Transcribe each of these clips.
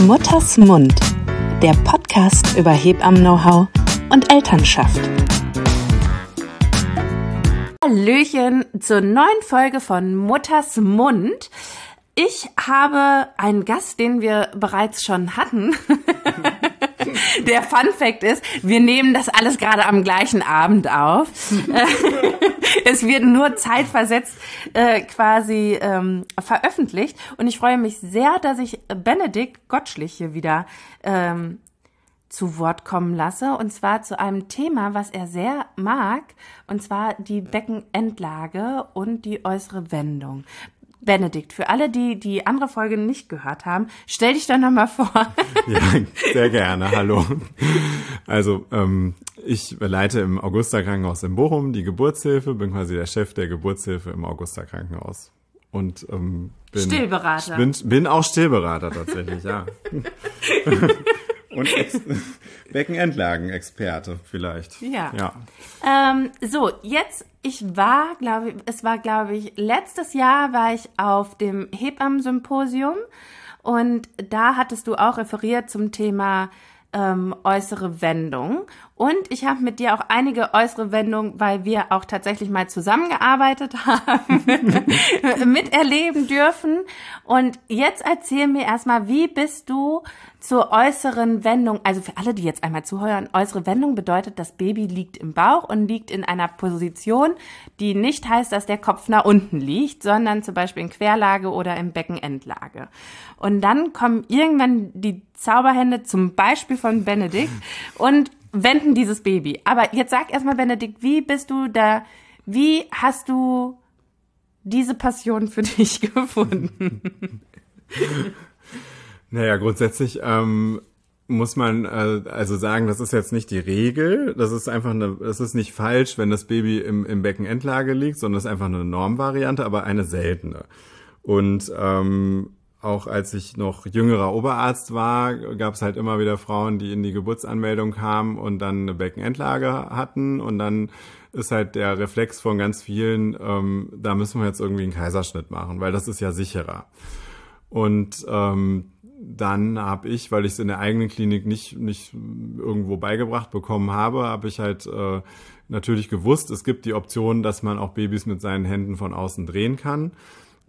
Mutters Mund, der Podcast über Hebammen-Know-how und Elternschaft. Hallöchen zur neuen Folge von Mutters Mund. Ich habe einen Gast, den wir bereits schon hatten. Der Fun Fact ist, wir nehmen das alles gerade am gleichen Abend auf. es wird nur zeitversetzt äh, quasi ähm, veröffentlicht. Und ich freue mich sehr, dass ich Benedikt Gottschlich hier wieder ähm, zu Wort kommen lasse. Und zwar zu einem Thema, was er sehr mag. Und zwar die Beckenendlage und die äußere Wendung. Benedikt, für alle, die die andere Folge nicht gehört haben, stell dich doch nochmal vor. ja, sehr gerne. Hallo. Also ähm, ich leite im Augusta Krankenhaus in Bochum die Geburtshilfe, bin quasi der Chef der Geburtshilfe im Augusta Krankenhaus. Und ähm, bin, Stillberater. Bin, bin auch Stillberater tatsächlich, ja. Und Ex Beckenendlagen-Experte vielleicht. Ja. ja. Ähm, so, jetzt, ich war, glaube ich, es war, glaube ich, letztes Jahr war ich auf dem Hebammen-Symposium und da hattest du auch referiert zum Thema ähm, äußere Wendung. Und ich habe mit dir auch einige äußere Wendungen, weil wir auch tatsächlich mal zusammengearbeitet haben, miterleben dürfen. Und jetzt erzähl mir erstmal, wie bist du zur äußeren Wendung, also für alle, die jetzt einmal zuhören, äußere Wendung bedeutet, das Baby liegt im Bauch und liegt in einer Position, die nicht heißt, dass der Kopf nach unten liegt, sondern zum Beispiel in Querlage oder in Beckenendlage. Und dann kommen irgendwann die Zauberhände zum Beispiel von Benedikt und wenden dieses Baby. Aber jetzt sag erstmal, Benedikt, wie bist du da, wie hast du diese Passion für dich gefunden? Naja, grundsätzlich ähm, muss man äh, also sagen, das ist jetzt nicht die Regel. Das ist einfach eine, das ist nicht falsch, wenn das Baby im, im Beckenendlage liegt, sondern das ist einfach eine Normvariante, aber eine seltene. Und ähm, auch als ich noch jüngerer Oberarzt war, gab es halt immer wieder Frauen, die in die Geburtsanmeldung kamen und dann eine Beckenendlage hatten und dann ist halt der Reflex von ganz vielen, ähm, da müssen wir jetzt irgendwie einen Kaiserschnitt machen, weil das ist ja sicherer. Und ähm, dann habe ich, weil ich es in der eigenen Klinik nicht, nicht irgendwo beigebracht bekommen habe, habe ich halt äh, natürlich gewusst, es gibt die Option, dass man auch Babys mit seinen Händen von außen drehen kann.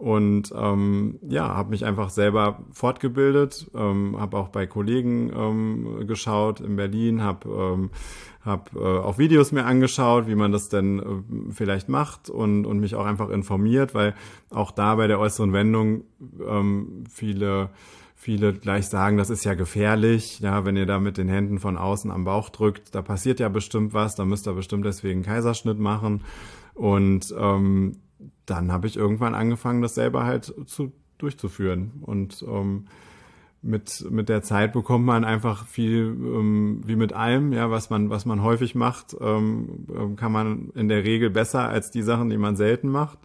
Und ähm, ja, habe mich einfach selber fortgebildet, ähm, habe auch bei Kollegen ähm, geschaut in Berlin, habe ähm, hab, äh, auch Videos mir angeschaut, wie man das denn äh, vielleicht macht und, und mich auch einfach informiert, weil auch da bei der äußeren Wendung ähm, viele viele gleich sagen, das ist ja gefährlich, ja, wenn ihr da mit den Händen von außen am Bauch drückt, da passiert ja bestimmt was, da müsst ihr bestimmt deswegen Kaiserschnitt machen. Und ähm, dann habe ich irgendwann angefangen, das selber halt zu, durchzuführen. Und ähm, mit, mit der Zeit bekommt man einfach viel, ähm, wie mit allem, ja, was man, was man häufig macht, ähm, ähm kann man in der Regel besser als die Sachen, die man selten macht.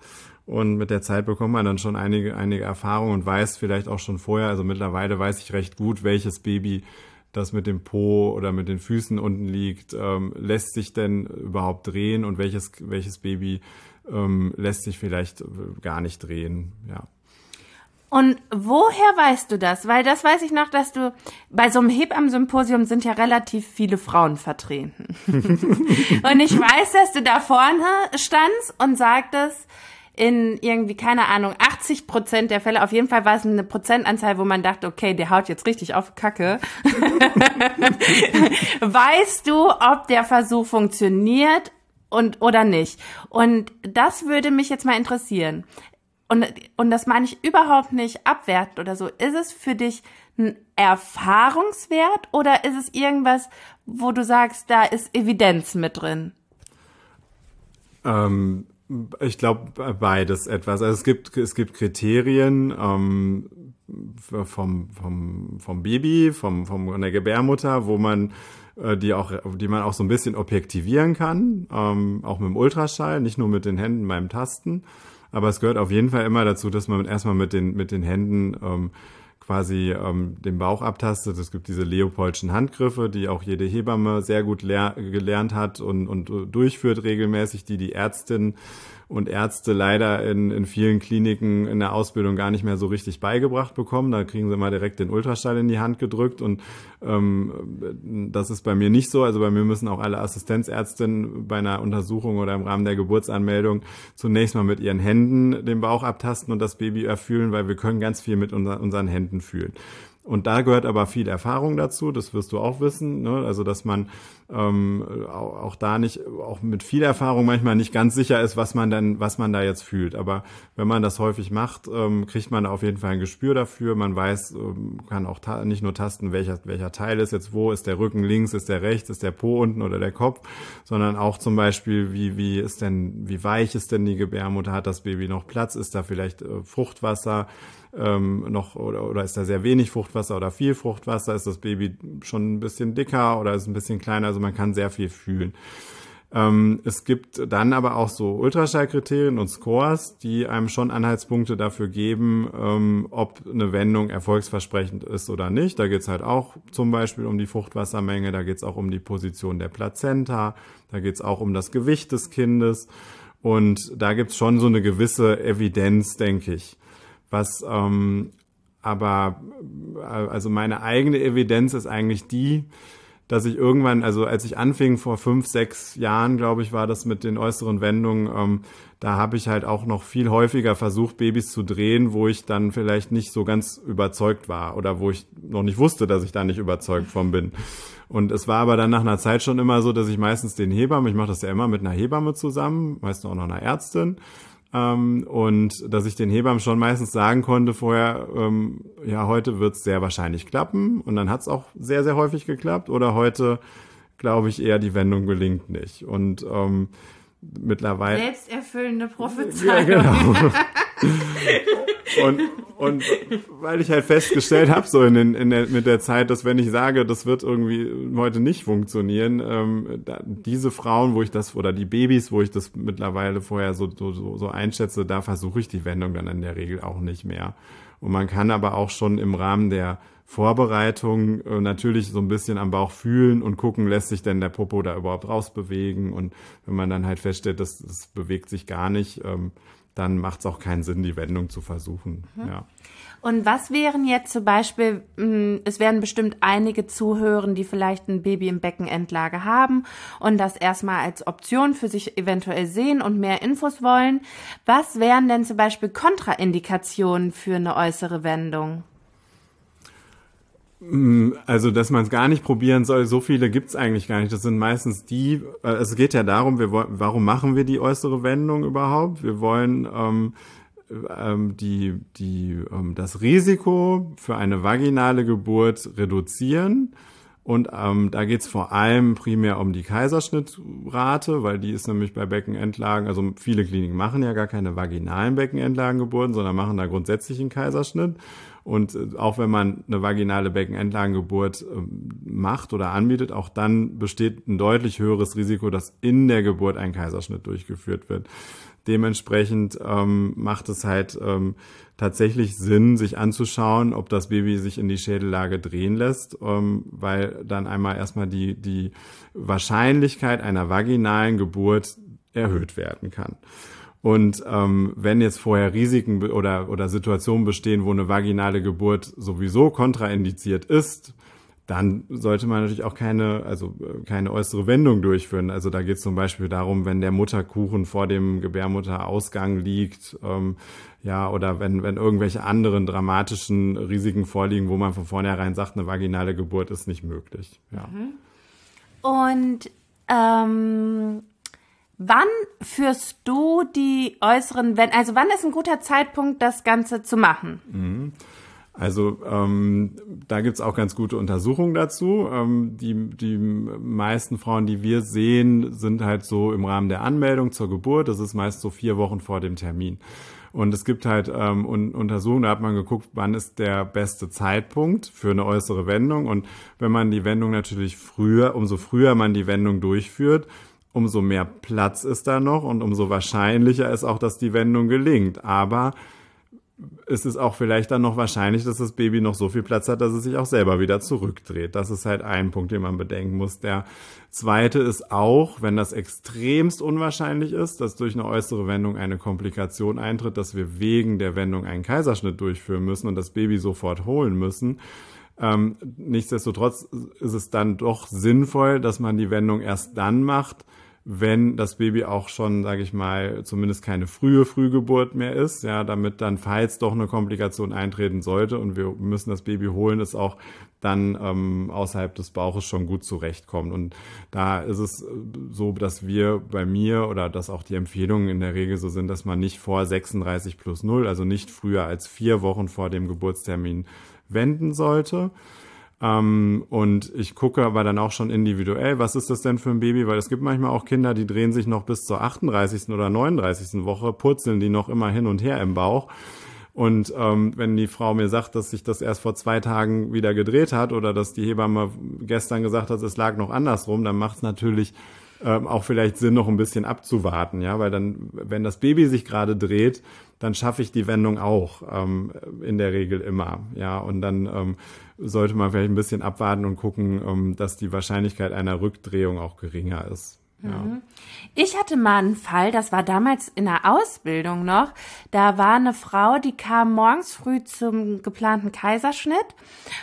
Und mit der Zeit bekommt man dann schon einige, einige Erfahrungen und weiß vielleicht auch schon vorher, also mittlerweile weiß ich recht gut, welches Baby das mit dem Po oder mit den Füßen unten liegt, ähm, lässt sich denn überhaupt drehen und welches, welches Baby ähm, lässt sich vielleicht gar nicht drehen, ja. Und woher weißt du das? Weil das weiß ich noch, dass du bei so einem Hebammen-Symposium sind ja relativ viele Frauen vertreten. und ich weiß, dass du da vorne standst und sagtest, in irgendwie, keine Ahnung, 80 Prozent der Fälle, auf jeden Fall war es eine Prozentanzahl, wo man dachte, okay, der haut jetzt richtig auf Kacke. weißt du, ob der Versuch funktioniert und oder nicht? Und das würde mich jetzt mal interessieren. Und, und das meine ich überhaupt nicht abwertend oder so. Ist es für dich ein Erfahrungswert oder ist es irgendwas, wo du sagst, da ist Evidenz mit drin? Ähm, ich glaube beides etwas. Also es gibt es gibt Kriterien ähm, vom vom vom Baby, vom vom von der Gebärmutter, wo man äh, die auch die man auch so ein bisschen objektivieren kann, ähm, auch mit dem Ultraschall, nicht nur mit den Händen beim Tasten. Aber es gehört auf jeden Fall immer dazu, dass man erstmal mit den mit den Händen ähm, quasi ähm, den Bauch abtastet. Es gibt diese Leopoldschen Handgriffe, die auch jede Hebamme sehr gut gelernt hat und, und durchführt regelmäßig, die die Ärztin und Ärzte leider in, in vielen Kliniken in der Ausbildung gar nicht mehr so richtig beigebracht bekommen. Da kriegen sie mal direkt den Ultraschall in die Hand gedrückt und ähm, das ist bei mir nicht so. Also bei mir müssen auch alle Assistenzärztinnen bei einer Untersuchung oder im Rahmen der Geburtsanmeldung zunächst mal mit ihren Händen den Bauch abtasten und das Baby erfühlen, weil wir können ganz viel mit unser, unseren Händen fühlen. Und da gehört aber viel Erfahrung dazu, das wirst du auch wissen. Ne? Also dass man ähm, auch, da nicht, auch mit viel Erfahrung manchmal nicht ganz sicher ist, was man dann, was man da jetzt fühlt. Aber wenn man das häufig macht, ähm, kriegt man auf jeden Fall ein Gespür dafür. Man weiß, ähm, kann auch nicht nur tasten, welcher, welcher Teil ist jetzt wo, ist der Rücken links, ist der rechts, ist der Po unten oder der Kopf, sondern auch zum Beispiel, wie, wie ist denn, wie weich ist denn die Gebärmutter, hat das Baby noch Platz, ist da vielleicht äh, Fruchtwasser, ähm, noch oder, oder ist da sehr wenig Fruchtwasser oder viel Fruchtwasser? Ist das Baby schon ein bisschen dicker oder ist ein bisschen kleiner? Also man kann sehr viel fühlen. Ähm, es gibt dann aber auch so Ultraschallkriterien und Scores, die einem schon Anhaltspunkte dafür geben, ähm, ob eine Wendung erfolgsversprechend ist oder nicht. Da geht's halt auch zum Beispiel um die Fruchtwassermenge, da geht's auch um die Position der Plazenta, da geht's auch um das Gewicht des Kindes. Und da gibt's schon so eine gewisse Evidenz, denke ich. Was ähm, aber, äh, also meine eigene Evidenz ist eigentlich die, dass ich irgendwann, also als ich anfing vor fünf, sechs Jahren, glaube ich, war das mit den äußeren Wendungen, ähm, da habe ich halt auch noch viel häufiger versucht, Babys zu drehen, wo ich dann vielleicht nicht so ganz überzeugt war oder wo ich noch nicht wusste, dass ich da nicht überzeugt von bin. Und es war aber dann nach einer Zeit schon immer so, dass ich meistens den Hebammen, ich mache das ja immer mit einer Hebamme zusammen, meistens auch noch einer Ärztin, ähm, und dass ich den Hebammen schon meistens sagen konnte vorher, ähm, ja, heute wird es sehr wahrscheinlich klappen. Und dann hat es auch sehr, sehr häufig geklappt. Oder heute glaube ich eher, die Wendung gelingt nicht. Und ähm, mittlerweile. Selbsterfüllende Prophezeiung. Ja, genau. und, und weil ich halt festgestellt habe, so in, in der, mit der Zeit, dass wenn ich sage, das wird irgendwie heute nicht funktionieren, ähm, da, diese Frauen, wo ich das, oder die Babys, wo ich das mittlerweile vorher so, so, so einschätze, da versuche ich die Wendung dann in der Regel auch nicht mehr. Und man kann aber auch schon im Rahmen der Vorbereitung äh, natürlich so ein bisschen am Bauch fühlen und gucken, lässt sich denn der Popo da überhaupt rausbewegen. Und wenn man dann halt feststellt, dass es bewegt sich gar nicht, ähm, dann macht es auch keinen Sinn, die Wendung zu versuchen. Mhm. Ja. Und was wären jetzt zum Beispiel, hm, es werden bestimmt einige zuhören, die vielleicht ein Baby im Beckenendlage haben und das erstmal als Option für sich eventuell sehen und mehr Infos wollen. Was wären denn zum Beispiel Kontraindikationen für eine äußere Wendung? Mm, also, dass man es gar nicht probieren soll, so viele gibt's eigentlich gar nicht. Das sind meistens die, äh, es geht ja darum, wir, warum machen wir die äußere Wendung überhaupt? Wir wollen ähm, ähm, die, die, ähm, das Risiko für eine vaginale Geburt reduzieren. Und ähm, da geht's vor allem primär um die Kaiserschnittrate, weil die ist nämlich bei Beckenendlagen, also viele Kliniken machen ja gar keine vaginalen Beckenendlagengeburten, sondern machen da grundsätzlich einen Kaiserschnitt. Und äh, auch wenn man eine vaginale Beckenendlagengeburt ähm, macht oder anbietet, auch dann besteht ein deutlich höheres Risiko, dass in der Geburt ein Kaiserschnitt durchgeführt wird. Dementsprechend ähm, macht es halt ähm, tatsächlich Sinn, sich anzuschauen, ob das Baby sich in die Schädellage drehen lässt, ähm, weil dann einmal erstmal die, die Wahrscheinlichkeit einer vaginalen Geburt erhöht werden kann. Und ähm, wenn jetzt vorher Risiken oder, oder Situationen bestehen, wo eine vaginale Geburt sowieso kontraindiziert ist, dann sollte man natürlich auch keine, also keine äußere Wendung durchführen. Also da geht es zum Beispiel darum, wenn der Mutterkuchen vor dem Gebärmutterausgang liegt, ähm, ja, oder wenn, wenn irgendwelche anderen dramatischen Risiken vorliegen, wo man von vornherein sagt, eine vaginale Geburt ist nicht möglich. Ja. Mhm. Und ähm, Wann führst du die äußeren, wenn, also wann ist ein guter Zeitpunkt, das Ganze zu machen? Mhm. Also ähm, da gibt's auch ganz gute Untersuchungen dazu. Ähm, die, die meisten Frauen, die wir sehen, sind halt so im Rahmen der Anmeldung zur Geburt. Das ist meist so vier Wochen vor dem Termin. Und es gibt halt ähm, Untersuchungen, da hat man geguckt, wann ist der beste Zeitpunkt für eine äußere Wendung. Und wenn man die Wendung natürlich früher, umso früher man die Wendung durchführt, umso mehr Platz ist da noch und umso wahrscheinlicher ist auch, dass die Wendung gelingt. Aber ist es auch vielleicht dann noch wahrscheinlich, dass das Baby noch so viel Platz hat, dass es sich auch selber wieder zurückdreht. Das ist halt ein Punkt, den man bedenken muss. Der zweite ist auch, wenn das extremst unwahrscheinlich ist, dass durch eine äußere Wendung eine Komplikation eintritt, dass wir wegen der Wendung einen Kaiserschnitt durchführen müssen und das Baby sofort holen müssen. Ähm, nichtsdestotrotz ist es dann doch sinnvoll, dass man die Wendung erst dann macht, wenn das Baby auch schon, sage ich mal, zumindest keine frühe Frühgeburt mehr ist, ja, damit dann, falls doch eine Komplikation eintreten sollte und wir müssen das Baby holen, es auch dann ähm, außerhalb des Bauches schon gut zurechtkommt. Und da ist es so, dass wir bei mir oder dass auch die Empfehlungen in der Regel so sind, dass man nicht vor 36 plus 0, also nicht früher als vier Wochen vor dem Geburtstermin wenden sollte. Ähm, und ich gucke aber dann auch schon individuell, was ist das denn für ein Baby? Weil es gibt manchmal auch Kinder, die drehen sich noch bis zur 38. oder 39. Woche, purzeln die noch immer hin und her im Bauch. Und ähm, wenn die Frau mir sagt, dass sich das erst vor zwei Tagen wieder gedreht hat oder dass die Hebamme gestern gesagt hat, es lag noch andersrum, dann macht es natürlich ähm, auch vielleicht Sinn, noch ein bisschen abzuwarten, ja, weil dann, wenn das Baby sich gerade dreht, dann schaffe ich die Wendung auch ähm, in der Regel immer, ja, und dann ähm, sollte man vielleicht ein bisschen abwarten und gucken, ähm, dass die Wahrscheinlichkeit einer Rückdrehung auch geringer ist. Ja. Mhm. Ich hatte mal einen Fall, das war damals in der Ausbildung noch. Da war eine Frau, die kam morgens früh zum geplanten Kaiserschnitt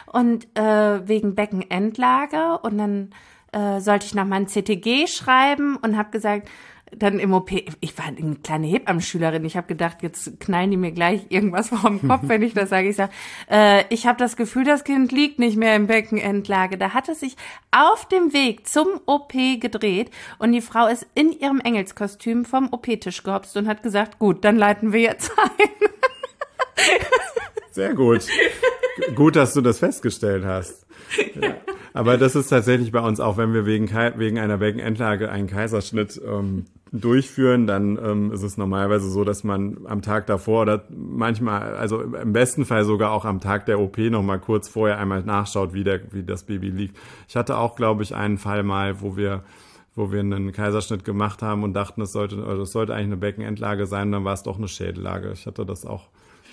und äh, wegen Beckenendlage und dann äh, sollte ich noch mal ein CTG schreiben und habe gesagt, dann im OP, ich war eine kleine Hebammenschülerin, ich habe gedacht, jetzt knallen die mir gleich irgendwas vor dem Kopf, wenn ich das sage. Ich sage, äh, ich habe das Gefühl, das Kind liegt nicht mehr im Beckenendlage. Da hat es sich auf dem Weg zum OP gedreht und die Frau ist in ihrem Engelskostüm vom OP-Tisch gehopst und hat gesagt, gut, dann leiten wir jetzt ein. Sehr gut. gut, dass du das festgestellt hast. Ja. Aber das ist tatsächlich bei uns auch, wenn wir wegen, wegen einer Beckenendlage einen Kaiserschnitt ähm, durchführen, dann ähm, ist es normalerweise so, dass man am Tag davor oder manchmal, also im besten Fall sogar auch am Tag der OP noch mal kurz vorher einmal nachschaut, wie, der, wie das Baby liegt. Ich hatte auch, glaube ich, einen Fall mal, wo wir wo wir einen Kaiserschnitt gemacht haben und dachten, es sollte, also es sollte eigentlich eine Beckenendlage sein, dann war es doch eine Schädellage. Ich hatte das auch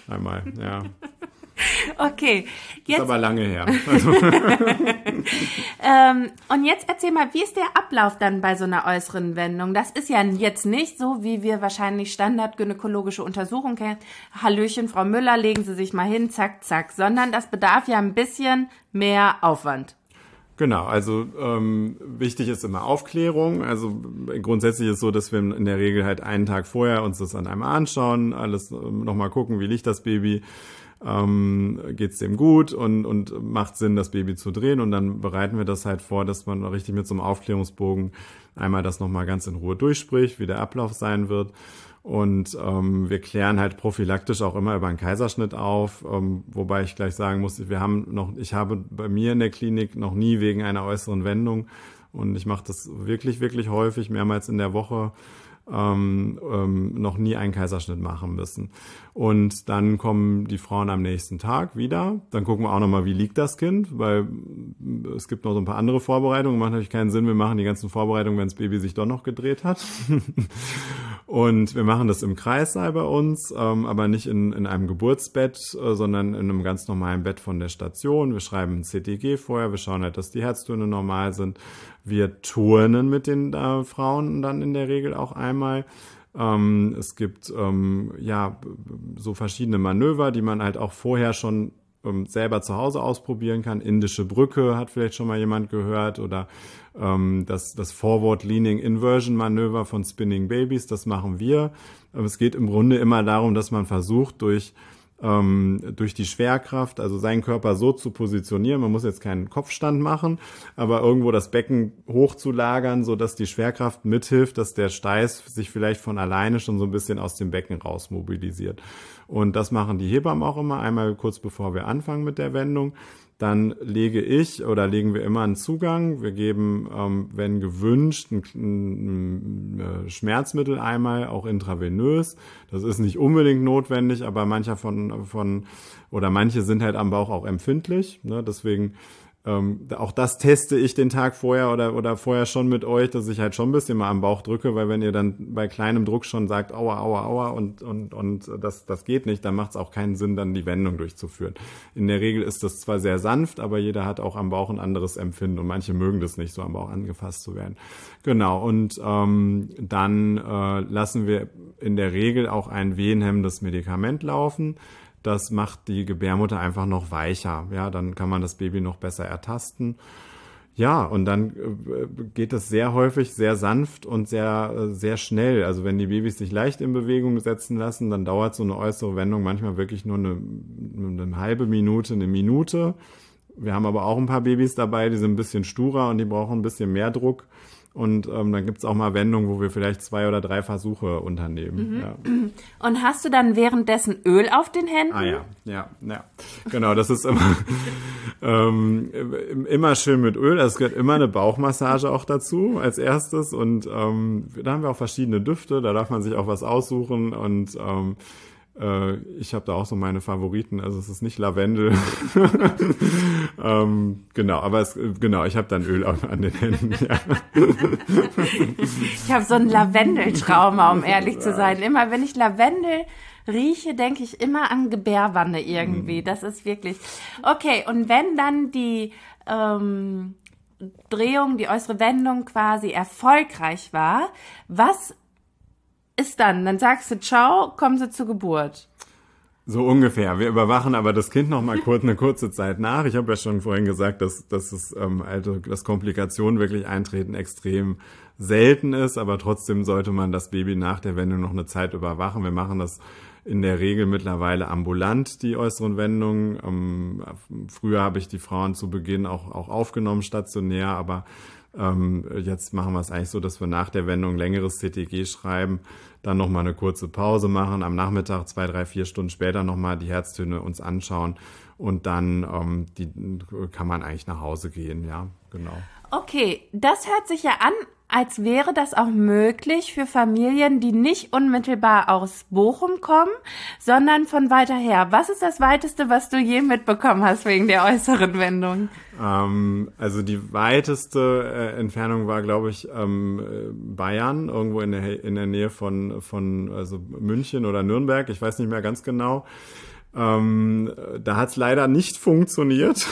einmal, ja. Okay. Jetzt, ist aber lange her. ähm, und jetzt erzähl mal, wie ist der Ablauf dann bei so einer äußeren Wendung? Das ist ja jetzt nicht so, wie wir wahrscheinlich standardgynäkologische Untersuchungen kennen. Hallöchen, Frau Müller, legen Sie sich mal hin, zack, zack. Sondern das bedarf ja ein bisschen mehr Aufwand. Genau, also ähm, wichtig ist immer Aufklärung. Also grundsätzlich ist es so, dass wir in der Regel halt einen Tag vorher uns das an einem anschauen, alles ähm, nochmal gucken, wie liegt das Baby, ähm, geht es dem gut und, und macht Sinn, das Baby zu drehen. Und dann bereiten wir das halt vor, dass man richtig mit so einem Aufklärungsbogen einmal das nochmal ganz in Ruhe durchspricht, wie der Ablauf sein wird. Und ähm, wir klären halt prophylaktisch auch immer über einen Kaiserschnitt auf, ähm, wobei ich gleich sagen muss, wir haben noch, ich habe bei mir in der Klinik noch nie wegen einer äußeren Wendung und ich mache das wirklich, wirklich häufig, mehrmals in der Woche ähm, ähm, noch nie einen Kaiserschnitt machen müssen. Und dann kommen die Frauen am nächsten Tag wieder. Dann gucken wir auch nochmal, wie liegt das Kind, weil es gibt noch so ein paar andere Vorbereitungen. Macht natürlich keinen Sinn, wir machen die ganzen Vorbereitungen, wenn das Baby sich doch noch gedreht hat. und wir machen das im Kreissaal bei uns, ähm, aber nicht in, in einem Geburtsbett, äh, sondern in einem ganz normalen Bett von der Station. Wir schreiben ein CTG vorher, wir schauen halt, dass die Herztöne normal sind. Wir turnen mit den äh, Frauen dann in der Regel auch einmal. Ähm, es gibt ähm, ja so verschiedene Manöver, die man halt auch vorher schon ähm, selber zu Hause ausprobieren kann. Indische Brücke hat vielleicht schon mal jemand gehört oder ähm, das, das Forward Leaning Inversion Manöver von Spinning Babies, das machen wir. es geht im Grunde immer darum, dass man versucht, durch ähm, durch die Schwerkraft, also seinen Körper so zu positionieren. Man muss jetzt keinen Kopfstand machen, aber irgendwo das Becken hochzulagern, so dass die Schwerkraft mithilft, dass der Steiß sich vielleicht von alleine schon so ein bisschen aus dem Becken raus mobilisiert. Und das machen die Hebammen auch immer einmal kurz bevor wir anfangen mit der Wendung dann lege ich oder legen wir immer einen Zugang. Wir geben, ähm, wenn gewünscht, ein, ein, ein, äh, Schmerzmittel einmal, auch intravenös. Das ist nicht unbedingt notwendig, aber mancher von, von oder manche sind halt am Bauch auch empfindlich. Ne? Deswegen ähm, auch das teste ich den Tag vorher oder, oder vorher schon mit euch, dass ich halt schon ein bisschen mal am Bauch drücke, weil wenn ihr dann bei kleinem Druck schon sagt, aua, aua, aua und, und, und das, das geht nicht, dann macht es auch keinen Sinn, dann die Wendung durchzuführen. In der Regel ist das zwar sehr sanft, aber jeder hat auch am Bauch ein anderes Empfinden und manche mögen das nicht, so am Bauch angefasst zu werden. Genau, und ähm, dann äh, lassen wir in der Regel auch ein wehenhemmendes Medikament laufen das macht die Gebärmutter einfach noch weicher. Ja, dann kann man das Baby noch besser ertasten. Ja, und dann äh, geht es sehr häufig sehr sanft und sehr, äh, sehr schnell. Also wenn die Babys sich leicht in Bewegung setzen lassen, dann dauert so eine äußere Wendung manchmal wirklich nur eine, eine halbe Minute, eine Minute. Wir haben aber auch ein paar Babys dabei, die sind ein bisschen sturer und die brauchen ein bisschen mehr Druck. Und ähm, dann gibt's auch mal Wendungen, wo wir vielleicht zwei oder drei Versuche unternehmen. Mhm. Ja. Und hast du dann währenddessen Öl auf den Händen? Ah ja, ja, ja. Genau, das ist immer, ähm, immer schön mit Öl. Also es gehört immer eine Bauchmassage auch dazu als erstes. Und ähm, da haben wir auch verschiedene Düfte, da darf man sich auch was aussuchen. Und ähm, äh, ich habe da auch so meine Favoriten. Also es ist nicht Lavendel. ähm, genau, aber es, genau, ich habe dann Öl an den Händen. Ja. ich habe so ein Lavendeltrauma, um ehrlich zu sein. Immer wenn ich Lavendel rieche, denke ich immer an Gebärwanne irgendwie. Mhm. Das ist wirklich okay. Und wenn dann die ähm, Drehung, die äußere Wendung quasi erfolgreich war, was ist dann? Dann sagst du Ciao, kommen sie zur Geburt. So ungefähr. Wir überwachen aber das Kind noch mal kurz eine kurze Zeit nach. Ich habe ja schon vorhin gesagt, dass, dass es ähm, also, dass Komplikationen wirklich eintreten extrem selten ist, aber trotzdem sollte man das Baby nach der Wendung noch eine Zeit überwachen. Wir machen das in der Regel mittlerweile ambulant, die äußeren Wendungen. Ähm, früher habe ich die Frauen zu Beginn auch, auch aufgenommen, stationär, aber ähm, jetzt machen wir es eigentlich so, dass wir nach der Wendung längeres CTG schreiben, dann nochmal eine kurze Pause machen, am Nachmittag zwei, drei, vier Stunden später nochmal die Herztöne uns anschauen und dann ähm, die, kann man eigentlich nach Hause gehen, ja, genau. Okay, das hört sich ja an, als wäre das auch möglich für Familien, die nicht unmittelbar aus Bochum kommen, sondern von weiter her. Was ist das weiteste, was du je mitbekommen hast wegen der äußeren Wendung? Ähm, also die weiteste äh, Entfernung war, glaube ich, ähm, Bayern, irgendwo in der, in der Nähe von, von also München oder Nürnberg. Ich weiß nicht mehr ganz genau. Ähm, da hat es leider nicht funktioniert.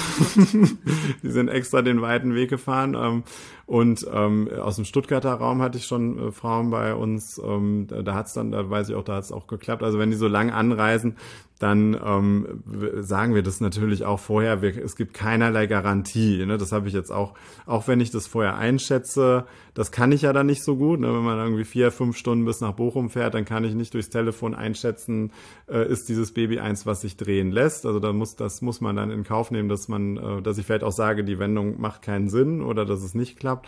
Die sind extra den weiten Weg gefahren. Ähm, und ähm, aus dem Stuttgarter Raum hatte ich schon äh, Frauen bei uns. Ähm, da, da hat es dann, da weiß ich auch, da hat es auch geklappt. Also wenn die so lang anreisen, dann ähm, sagen wir das natürlich auch vorher. Wir, es gibt keinerlei Garantie. Ne? Das habe ich jetzt auch, auch wenn ich das vorher einschätze, das kann ich ja dann nicht so gut. Ne? Wenn man irgendwie vier, fünf Stunden bis nach Bochum fährt, dann kann ich nicht durchs Telefon einschätzen, äh, ist dieses Baby eins, was sich drehen lässt. Also da muss, das muss man dann in Kauf nehmen, dass man, äh, dass ich vielleicht auch sage, die Wendung macht keinen Sinn oder dass es nicht klappt.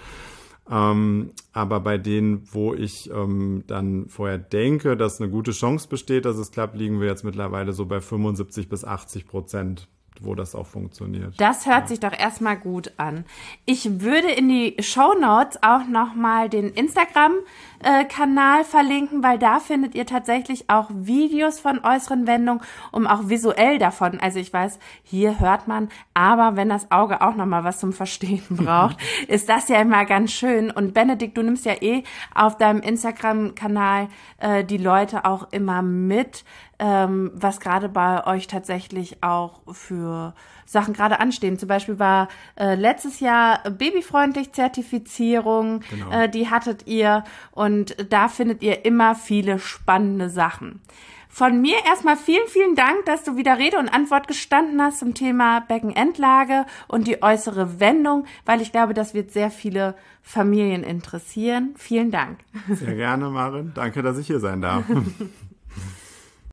Ähm, aber bei denen, wo ich ähm, dann vorher denke, dass eine gute Chance besteht, dass es klappt, liegen wir jetzt mittlerweile so bei 75 bis 80 Prozent wo das auch funktioniert. Das hört ja. sich doch erstmal gut an. Ich würde in die Show Notes auch nochmal den Instagram-Kanal verlinken, weil da findet ihr tatsächlich auch Videos von äußeren Wendungen, um auch visuell davon. Also ich weiß, hier hört man, aber wenn das Auge auch nochmal was zum Verstehen braucht, ist das ja immer ganz schön. Und Benedikt, du nimmst ja eh auf deinem Instagram-Kanal äh, die Leute auch immer mit ähm, was gerade bei euch tatsächlich auch für Sachen gerade anstehen. Zum Beispiel war äh, letztes Jahr babyfreundlich Zertifizierung, genau. äh, die hattet ihr und da findet ihr immer viele spannende Sachen. Von mir erstmal vielen, vielen Dank, dass du wieder Rede und Antwort gestanden hast zum Thema Beckenendlage und die äußere Wendung, weil ich glaube, das wird sehr viele Familien interessieren. Vielen Dank. Sehr gerne, Marin. Danke, dass ich hier sein darf.